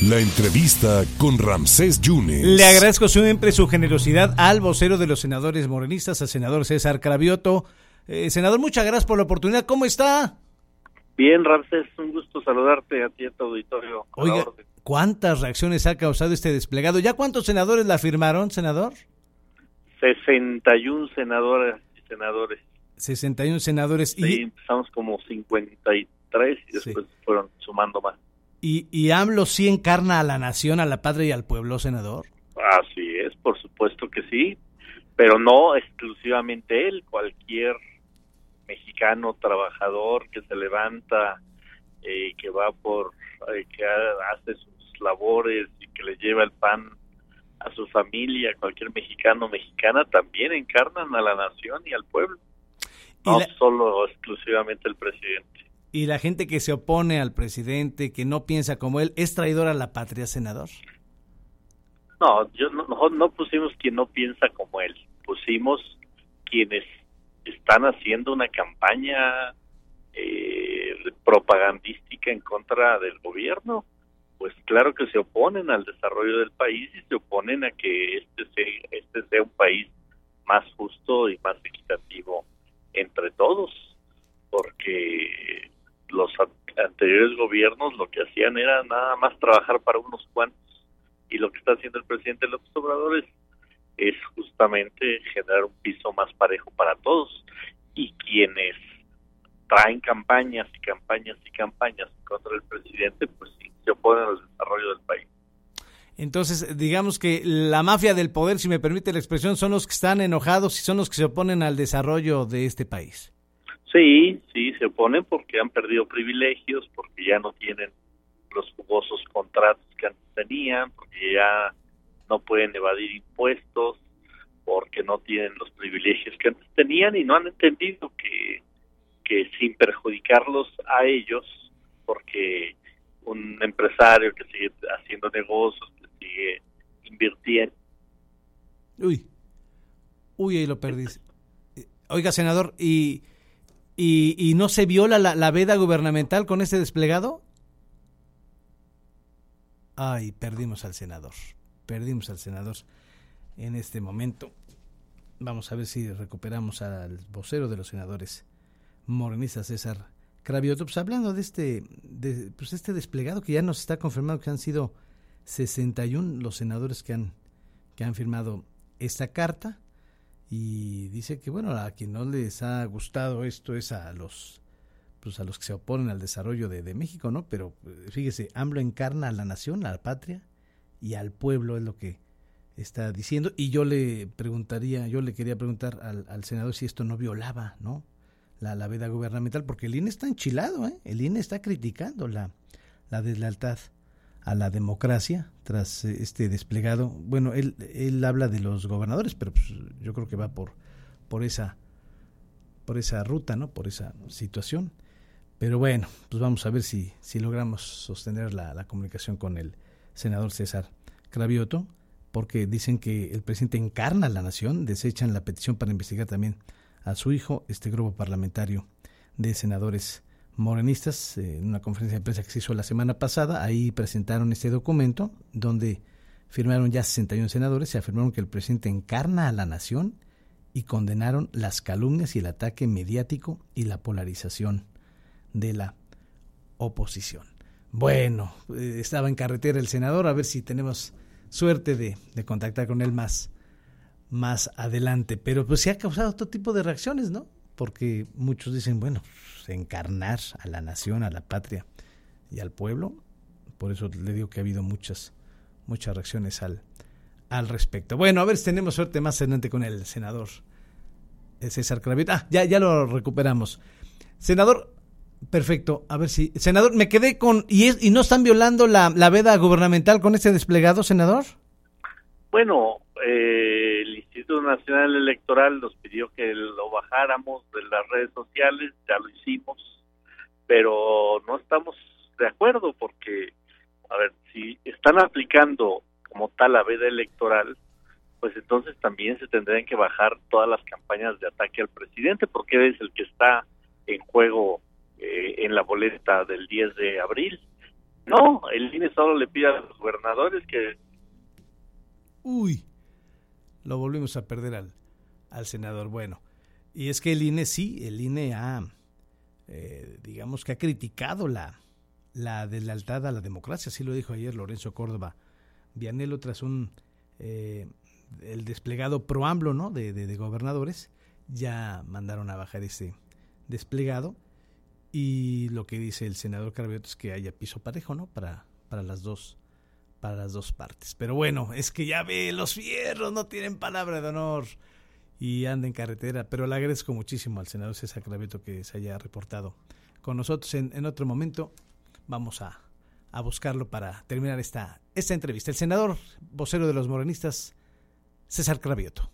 La entrevista con Ramsés Yunes. Le agradezco siempre su generosidad al vocero de los senadores morenistas, al senador César Cravioto. Eh, senador, muchas gracias por la oportunidad. ¿Cómo está? Bien, Ramsés, un gusto saludarte a ti a tu auditorio. Oiga, ¿cuántas reacciones ha causado este desplegado? ¿Ya cuántos senadores la firmaron, senador? 61 senadoras y senadores. 61 senadores. Sí, y... empezamos como 53 y después fueron sumando más. ¿Y, ¿Y AMLO sí encarna a la nación, a la patria y al pueblo, senador? Así es, por supuesto que sí, pero no exclusivamente él, cualquier mexicano trabajador que se levanta, eh, que va por, eh, que hace sus labores y que le lleva el pan a su familia, cualquier mexicano mexicana, también encarnan a la nación y al pueblo, no solo exclusivamente el presidente. ¿Y la gente que se opone al presidente, que no piensa como él, es traidor a la patria, senador? No, yo no, pusimos quien no piensa como él, pusimos quienes están haciendo una campaña eh, propagandística en contra del gobierno. Pues claro que se oponen al desarrollo del país y se oponen a que este sea, este sea un país más justo y más equitativo entre todos, porque los anteriores gobiernos lo que hacían era nada más trabajar para unos cuantos y lo que está haciendo el presidente López Obrador es, es justamente generar un piso más parejo para todos y quienes traen campañas y campañas y campañas contra el presidente pues sí, se oponen al desarrollo del país. Entonces, digamos que la mafia del poder, si me permite la expresión, son los que están enojados y son los que se oponen al desarrollo de este país. Sí, sí, se oponen porque han perdido privilegios, porque ya no tienen los jugosos contratos que antes tenían, porque ya no pueden evadir impuestos, porque no tienen los privilegios que antes tenían y no han entendido que, que sin perjudicarlos a ellos, porque un empresario que sigue haciendo negocios, que sigue invirtiendo. Uy, uy, ahí lo perdí. Oiga, senador, ¿y y, no se viola la, veda gubernamental con este desplegado? Ay, perdimos al senador. Perdimos al senador en este momento. Vamos a ver si recuperamos al vocero de los senadores morenistas, César Cravioto. Pues hablando de este, de, pues este desplegado que ya nos está confirmado que han sido 61 los senadores que han, que han firmado esta carta y dice que bueno a quien no les ha gustado esto es a los pues a los que se oponen al desarrollo de, México no pero eh, fíjese AMLO encarna a la nación a la patria y al pueblo es lo que está diciendo. Y yo le preguntaría yo le quería preguntar al, al senador si esto no violaba no la, la veda gubernamental porque el INE está enchilado ¿eh? el INE está criticando la la deslealtad a la democracia tras eh, este desplegado. Bueno, él, él habla de los gobernadores, pero pues, yo creo que va por, por, esa, por esa ruta, ¿no? por esa situación. Pero bueno, pues vamos a ver si, si logramos sostener la, la comunicación con el senador César Cravioto, porque dicen que el presidente encarna a la nación, desechan la petición para investigar también a su hijo, este grupo parlamentario de senadores morenistas, eh, en una conferencia de prensa que se hizo la semana pasada, ahí presentaron este documento donde firmaron ya 61 senadores, se afirmaron que el presidente encarna a la nación y condenaron las calumnias y el ataque mediático y la polarización de la oposición. Bueno, eh, estaba en carretera el senador, a ver si tenemos suerte de, de contactar con él más, más adelante, pero pues se ha causado todo tipo de reacciones, ¿no? Porque muchos dicen, bueno, encarnar a la nación, a la patria y al pueblo. Por eso le digo que ha habido muchas, muchas reacciones al, al respecto. Bueno, a ver si tenemos suerte más adelante con el senador eh, César Cravita. Ah, ya, ya lo recuperamos. Senador, perfecto. A ver si. Senador, me quedé con. ¿Y, es, y no están violando la, la veda gubernamental con este desplegado, senador? Bueno, eh, Instituto Nacional Electoral nos pidió que lo bajáramos de las redes sociales, ya lo hicimos, pero no estamos de acuerdo porque, a ver, si están aplicando como tal la veda electoral, pues entonces también se tendrían que bajar todas las campañas de ataque al presidente, porque es el que está en juego eh, en la boleta del 10 de abril. No, el INE solo le pide a los gobernadores que... Uy, lo volvimos a perder al, al senador. Bueno, y es que el INE sí, el INE ha, eh, digamos que ha criticado la, la deslealtad a la democracia, así lo dijo ayer Lorenzo Córdoba Vianelo tras un eh, el desplegado pro ¿no? De, de, gobernadores, ya mandaron a bajar ese desplegado y lo que dice el senador Carabioto es que haya piso parejo, ¿no? Para, para las dos para las dos partes. Pero bueno, es que ya ve, los fierros no tienen palabra de honor y anda en carretera. Pero le agradezco muchísimo al senador César Carabioto que se haya reportado con nosotros en, en otro momento. Vamos a, a buscarlo para terminar esta, esta entrevista. El senador vocero de los morenistas, César Carabioto.